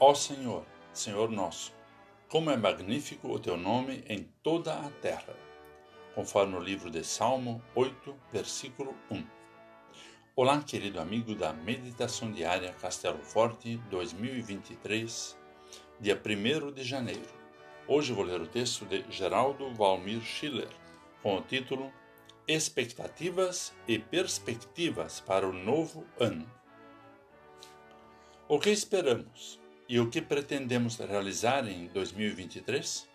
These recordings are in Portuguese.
Ó Senhor, Senhor nosso, como é magnífico o teu nome em toda a terra, conforme o livro de Salmo 8, versículo 1. Olá, querido amigo da Meditação Diária Castelo Forte 2023, dia 1 de janeiro. Hoje vou ler o texto de Geraldo Valmir Schiller, com o título Expectativas e Perspectivas para o Novo Ano. O que esperamos e o que pretendemos realizar em 2023?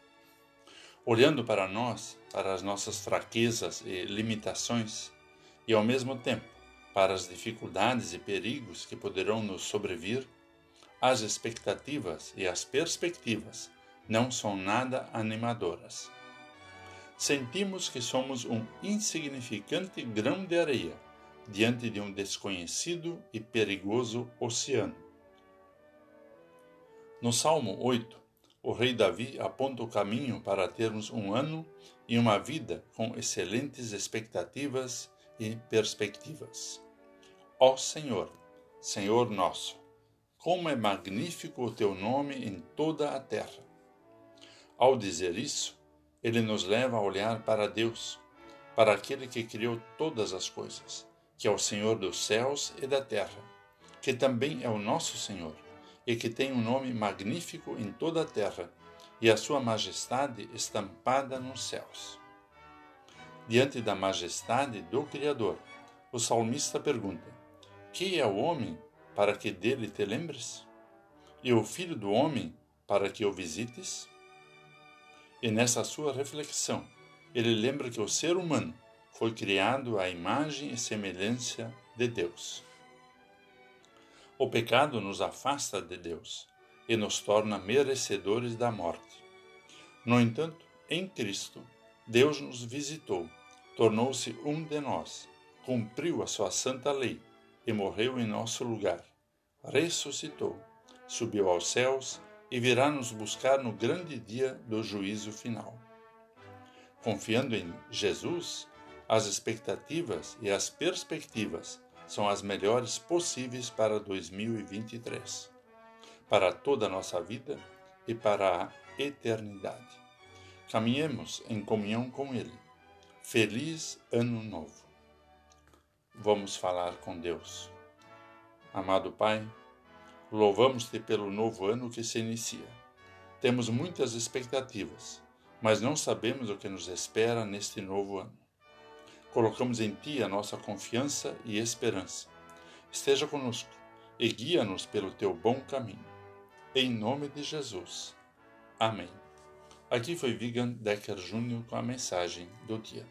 Olhando para nós, para as nossas fraquezas e limitações, e ao mesmo tempo para as dificuldades e perigos que poderão nos sobrevir, as expectativas e as perspectivas não são nada animadoras. Sentimos que somos um insignificante grão de areia diante de um desconhecido e perigoso oceano no Salmo 8, o rei Davi aponta o caminho para termos um ano e uma vida com excelentes expectativas e perspectivas. Ó Senhor, Senhor nosso, como é magnífico o teu nome em toda a terra. Ao dizer isso, ele nos leva a olhar para Deus, para aquele que criou todas as coisas, que é o Senhor dos céus e da terra, que também é o nosso Senhor e que tem um nome magnífico em toda a terra, e a sua majestade estampada nos céus. Diante da majestade do Criador, o salmista pergunta: Que é o homem para que dele te lembres? E o filho do homem para que o visites? E nessa sua reflexão, ele lembra que o ser humano foi criado à imagem e semelhança de Deus. O pecado nos afasta de Deus e nos torna merecedores da morte. No entanto, em Cristo, Deus nos visitou, tornou-se um de nós, cumpriu a sua santa lei e morreu em nosso lugar. Ressuscitou, subiu aos céus e virá nos buscar no grande dia do juízo final. Confiando em Jesus, as expectativas e as perspectivas são as melhores possíveis para 2023, para toda a nossa vida e para a eternidade. Caminhemos em comunhão com Ele. Feliz Ano Novo. Vamos falar com Deus. Amado Pai, louvamos-te pelo novo ano que se inicia. Temos muitas expectativas, mas não sabemos o que nos espera neste novo ano. Colocamos em Ti a nossa confiança e esperança. Esteja conosco e guia-nos pelo Teu bom caminho. Em nome de Jesus. Amém. Aqui foi Vigan Decker Jr. com a mensagem do dia.